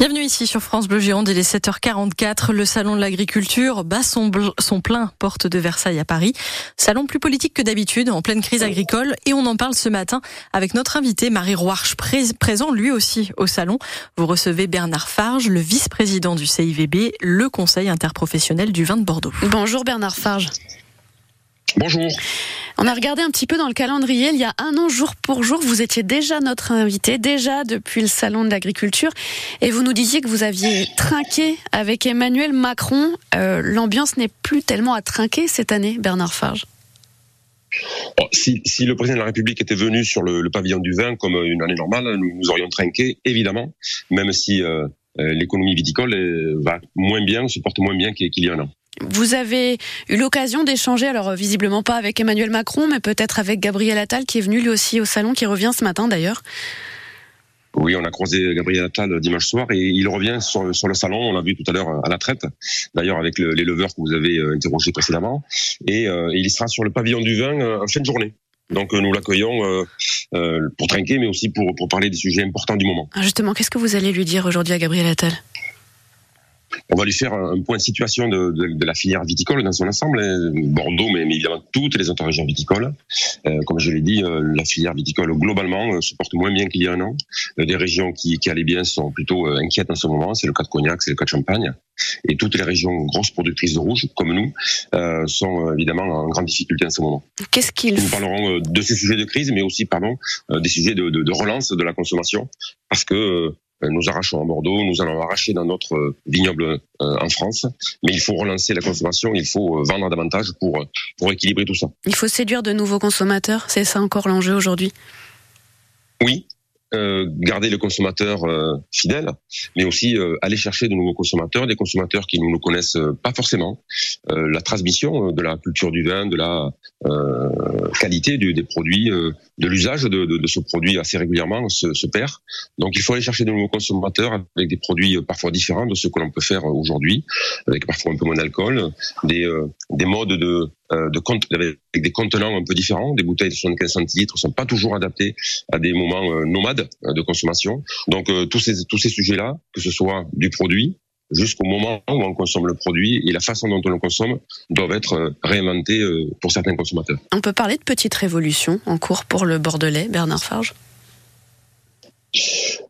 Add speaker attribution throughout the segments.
Speaker 1: Bienvenue ici sur France Bleu Gironde, il est 7h44. Le salon de l'agriculture bat son, plein porte de Versailles à Paris. Salon plus politique que d'habitude, en pleine crise agricole. Et on en parle ce matin avec notre invité Marie Roarch, présent lui aussi au salon. Vous recevez Bernard Farge, le vice-président du CIVB, le Conseil interprofessionnel du vin de Bordeaux.
Speaker 2: Bonjour Bernard Farge.
Speaker 3: Bonjour.
Speaker 2: On a regardé un petit peu dans le calendrier. Il y a un an, jour pour jour, vous étiez déjà notre invité, déjà depuis le Salon de l'Agriculture. Et vous nous disiez que vous aviez trinqué avec Emmanuel Macron. Euh, l'ambiance n'est plus tellement à trinquer cette année, Bernard Farge.
Speaker 3: Si, le président de la République était venu sur le, pavillon du vin comme une année normale, nous, nous aurions trinqué, évidemment, même si euh, euh, l'économie viticole va moins bien, se porte moins bien qu'il y a un an.
Speaker 2: Vous avez eu l'occasion d'échanger, alors visiblement pas avec Emmanuel Macron, mais peut-être avec Gabriel Attal, qui est venu lui aussi au salon, qui revient ce matin d'ailleurs.
Speaker 3: Oui, on a croisé Gabriel Attal dimanche soir et il revient sur, le salon. On l'a vu tout à l'heure à la traite, d'ailleurs avec les leveurs que vous avez euh, interrogés précédemment. Et, euh, il sera sur le pavillon du vin euh, en fin de journée. Donc nous l'accueillons pour trinquer, mais aussi pour, pour parler des sujets importants du moment.
Speaker 2: Ah, justement, qu'est-ce que vous allez lui dire aujourd'hui à Gabriel Attal?
Speaker 3: On va lui faire un point de situation de, de, de la filière viticole dans son ensemble, hein. Bordeaux, mais, évidemment toutes les autres régions viticoles. Euh, comme je l'ai dit, euh, la filière viticole globalement euh, se porte moins bien qu'il y a un an. des régions qui, qui allaient bien sont plutôt inquiètes en ce moment. C'est le cas de Cognac, c'est le cas de Champagne. Et toutes les régions grosses productrices de rouge, comme nous, sont évidemment en grande difficulté en ce moment.
Speaker 2: Qu'est-ce qu'il
Speaker 3: Nous parlerons de ces sujets de crise, mais aussi, pardon, des sujets de, de, de relance de la consommation, parce que euh, nous arrachons à Bordeaux, nous allons arracher dans notre euh, vignoble euh, en France. Mais il faut relancer la consommation, il faut vendre davantage pour, pour équilibrer tout ça.
Speaker 2: Il faut séduire de nouveaux consommateurs, c'est ça encore l'enjeu aujourd'hui?
Speaker 3: Oui, euh, garder le consommateur euh, fidèle, mais aussi euh, aller chercher de nouveaux consommateurs, des consommateurs qui ne nous connaissent pas forcément. la transmission de la culture du vin, de la qualité des produits, de l'usage de, de, de, ce produit assez régulièrement se, se, perd. Donc il faut aller chercher de nouveaux consommateurs avec des produits parfois différents de ce que l'on peut faire aujourd'hui, avec parfois un peu moins d'alcool, des, des modes de, de compte, avec des contenants un peu différents. Des bouteilles de 75 centilitres sont pas toujours adaptées à des moments nomades euh, de consommation. Donc euh, tous ces tous ces sujets-là, que ce soit du produit jusqu'au moment où on consomme le produit et la façon dont on le consomme doivent être euh, réinventés pour certains consommateurs.
Speaker 2: On peut parler de petites révolutions en cours pour le Bordelais, Bernard Farge?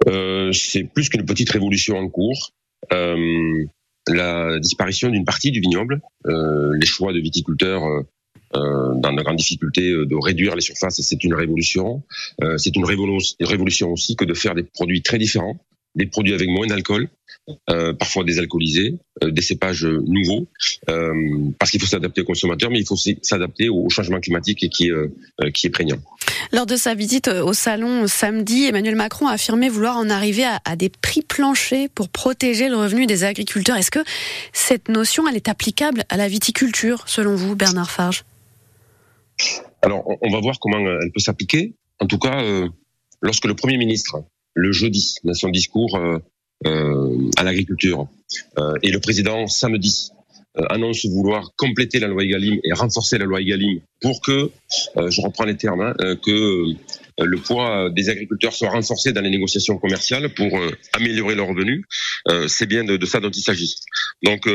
Speaker 3: Euh, C'est plus qu'une petite révolution en cours. Euh, la disparition d'une partie du vignoble, euh, les choix de viticulteurs euh, dans de grandes difficultés euh, de réduire les surfaces, c'est une révolution. Euh, c'est une révolution aussi que de faire des produits très différents, des produits avec moins d'alcool, euh, parfois désalcoolisés, euh, des cépages nouveaux, euh, parce qu'il faut s'adapter aux consommateurs, mais il faut s'adapter au changement climatique qui qui est prégnant.
Speaker 2: Lors de sa visite au salon samedi, Emmanuel Macron a affirmé vouloir en arriver à, des prix planchers pour protéger le revenu des agriculteurs. Est-ce que cette notion, elle est applicable à la viticulture, selon vous, Bernard Farge?
Speaker 3: Alors, on va voir comment euh, elle peut s'appliquer. En tout cas, euh, lorsque le Premier ministre, le jeudi, dans son discours euh, à l'agriculture, et le président samedi, annonce vouloir compléter la loi Egalim et renforcer la loi Egalim pour que, je reprends les termes, hein, que le poids des agriculteurs soit renforcé dans les négociations commerciales pour améliorer leurs revenus. c'est bien de, de, ça dont il s'agit. Donc,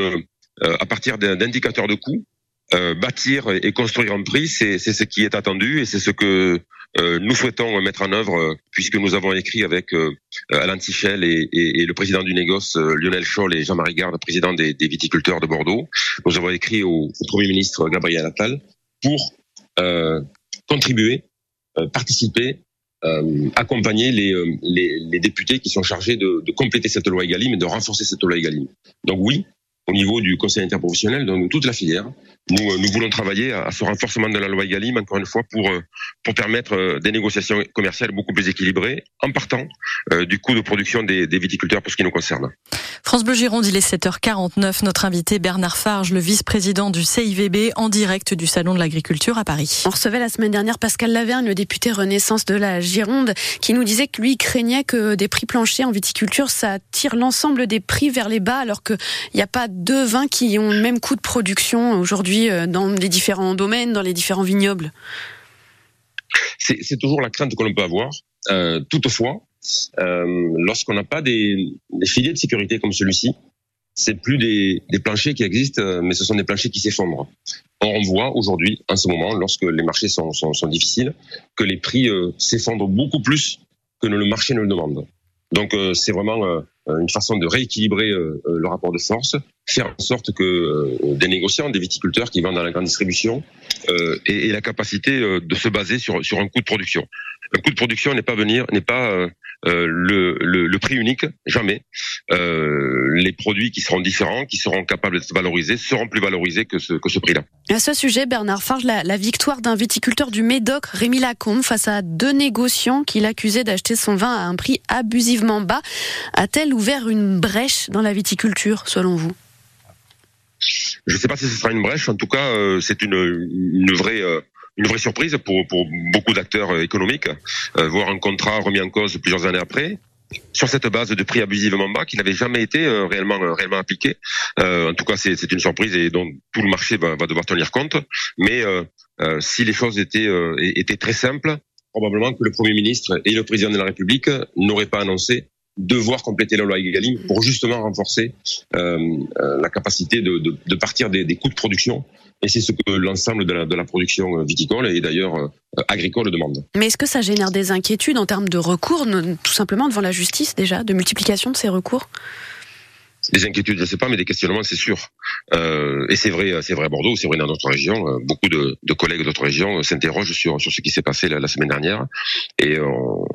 Speaker 3: à partir d'indicateurs de coûts, euh, bâtir et construire un prix, c'est ce qui est attendu et c'est ce que euh, nous souhaitons mettre en œuvre puisque nous avons écrit avec euh, Alain Tichel et, et, le président du négoce Lionel Scholl et Jean-Marie Garde, président des, des, viticulteurs de Bordeaux. Nous avons écrit au, Premier ministre Gabriel Attal pour contribuer, participer accompagner les, députés qui sont chargés de, de, compléter cette loi Egalim et de renforcer cette loi Egalim. Donc oui, au niveau du conseil interprofessionnel, donc toute la filière, nous, euh, nous voulons travailler à, ce renforcement de la loi Egalim, encore une fois, pour, euh, pour permettre euh, des négociations commerciales beaucoup plus équilibrées, en partant du coût de production des, des, viticulteurs pour ce qui nous concerne.
Speaker 1: France Bleu Gironde, il est 7h49. Notre invité Bernard Farge, le vice-président du CIVB, en direct du Salon de l'Agriculture à Paris.
Speaker 2: On recevait la semaine dernière Pascal Lavergne, le député Renaissance de la Gironde, qui nous disait que lui craignait que des prix planchers en viticulture, ça tire l'ensemble des prix vers les bas, alors qu'il n'y a pas deux vins qui ont le même coût de production aujourd'hui euh, dans les différents domaines, dans les différents vignobles
Speaker 3: C'est toujours la crainte que l'on peut avoir. Euh, toutefois, lorsqu'on n'a pas des, des filets de sécurité comme celui-ci, c'est plus des, planchers qui existent, euh, mais ce sont des planchers qui s'effondrent. on voit aujourd'hui, en ce moment, lorsque les marchés sont, difficiles, que les prix euh, s'effondrent beaucoup plus que le marché ne le demande. Donc euh, c'est vraiment une façon de rééquilibrer le rapport de force, faire en sorte que des négociants, des viticulteurs qui vendent dans la grande distribution aient, la capacité de se baser sur un coût de production. Un coût de production n'est pas venir, n'est pas euh, le, le, le, prix unique, jamais. Euh, les produits qui seront différents, qui seront capables d'être valorisés, seront plus valorisés que ce, que ce prix-là.
Speaker 2: À ce sujet, Bernard Farge, la, la victoire d'un viticulteur du Médoc, Rémi Lacombe, face à deux négociants qu'il accusait d'acheter son vin à un prix abusivement bas, a-t-elle ouvert une brèche dans la viticulture, selon vous?
Speaker 3: Je ne sais pas si ce sera une brèche. En tout cas, euh, c'est une, une vraie une vraie surprise pour, pour beaucoup d'acteurs euh, économiques, euh, voir un contrat remis en cause plusieurs années après sur cette base de prix abusivement bas qui n'avait jamais été euh, réellement réellement appliqué. en tout cas, c'est une surprise et dont tout le marché va, va devoir tenir compte. Mais si les choses étaient étaient très simples, probablement que le Premier ministre et le Président de la République n'auraient pas annoncé devoir compléter la loi Egalim pour justement renforcer la capacité de, de, de partir des, des coûts de production et c'est ce que l'ensemble de la, de la, production viticole et d'ailleurs euh, agricole demande.
Speaker 2: Mais est-ce que ça génère des inquiétudes en termes de recours, tout simplement devant la justice déjà, de multiplication de ces recours?
Speaker 3: Des inquiétudes, je ne sais pas, mais des questionnements, c'est sûr. Euh, et c'est vrai, c'est vrai à Bordeaux, c'est vrai dans notre région. Euh, beaucoup de, de collègues d'autres régions s'interrogent sur sur ce qui s'est passé la, la, semaine dernière. Et on,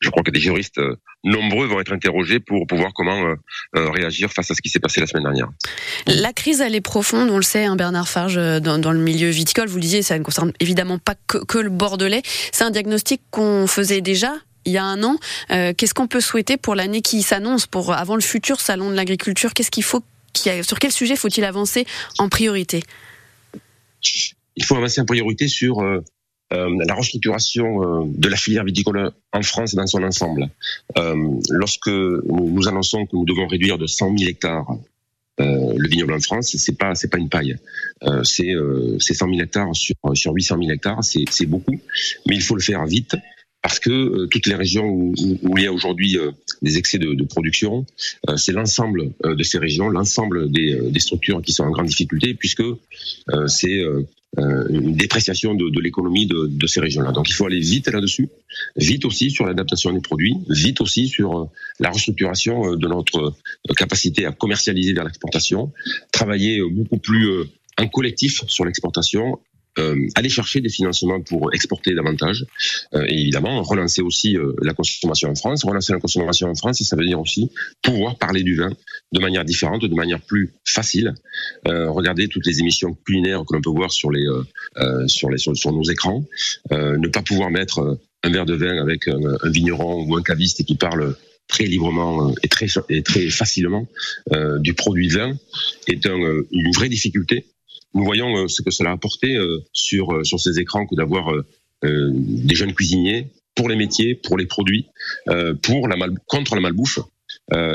Speaker 3: je crois que des juristes euh, nombreux vont être interrogés pour pouvoir comment euh, euh, réagir face à ce qui s'est passé la semaine dernière.
Speaker 2: La crise, elle est profonde, on le sait, hein, Bernard Farge, dans, dans, le milieu viticole. Vous le disiez, ça ne concerne évidemment pas que, que le Bordelais. C'est un diagnostic qu'on faisait déjà il y a un an. Euh, Qu'est-ce qu'on peut souhaiter pour l'année qui s'annonce, pour avant le futur salon de l'agriculture? Qu'est-ce qu'il faut, sur quel sujet faut-il avancer en priorité?
Speaker 3: Il faut avancer en priorité sur euh, euh, la restructuration euh, de la filière viticole en France dans son ensemble. Euh, lorsque nous, annonçons que nous devons réduire de 100 000 hectares le vignoble en France, c'est pas c'est pas une paille. c'est 100 000 hectares sur sur 800 000 hectares, c'est beaucoup, mais il faut le faire vite parce que euh, toutes les régions où, il y a aujourd'hui euh, des excès de, de production, euh, c'est l'ensemble de ces régions, l'ensemble des, des, structures qui sont en grande difficulté, puisque c'est une dépréciation de, de l'économie de, de, ces régions-là. Donc il faut aller vite là-dessus, vite aussi sur l'adaptation des produits, vite aussi sur la restructuration de notre capacité à commercialiser vers l'exportation, travailler beaucoup plus en collectif sur l'exportation, euh, aller chercher des financements pour exporter davantage euh, et évidemment relancer aussi euh, la consommation en France. Relancer la consommation en France, ça veut dire aussi pouvoir parler du vin de manière différente, de manière plus facile. Euh, regarder toutes les émissions culinaires que l'on peut voir sur les euh, sur les sur, nos écrans. ne pas pouvoir mettre un verre de vin avec un, un vigneron ou un caviste qui parle très librement et très, et très facilement euh, du produit vin est un, une vraie difficulté nous voyons euh, ce que cela a apporté euh, sur, euh, sur ces écrans que d'avoir des jeunes cuisiniers pour les métiers, pour les produits, pour la mal, contre la malbouffe,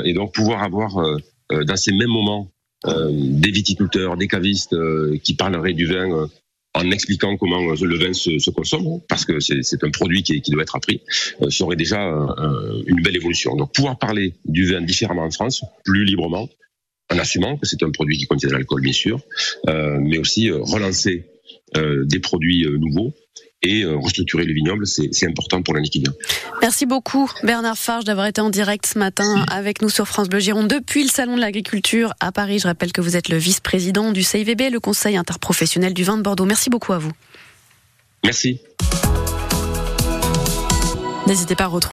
Speaker 3: et donc pouvoir avoir dans ces mêmes moments des viticulteurs, des cavistes qui parleraient du vin en expliquant comment le vin se, se consomme, parce que c'est un produit qui, qui, doit être appris, euh, serait déjà une belle évolution. Donc pouvoir parler du vin différemment en France, plus librement, en assumant que c'est un produit qui contient de l'alcool, bien sûr, euh, mais aussi euh, relancer euh, des produits nouveaux et restructurer le vignoble, c'est important pour l'année qui vient.
Speaker 2: Merci beaucoup Bernard Farge d'avoir été en direct ce matin avec nous sur France Bleu Gironde depuis le Salon de l'Agriculture à Paris. Je rappelle que vous êtes le vice-président du CIVB, le Conseil interprofessionnel du vin de Bordeaux. Merci beaucoup à vous.
Speaker 3: Merci.
Speaker 1: N'hésitez pas à retrouver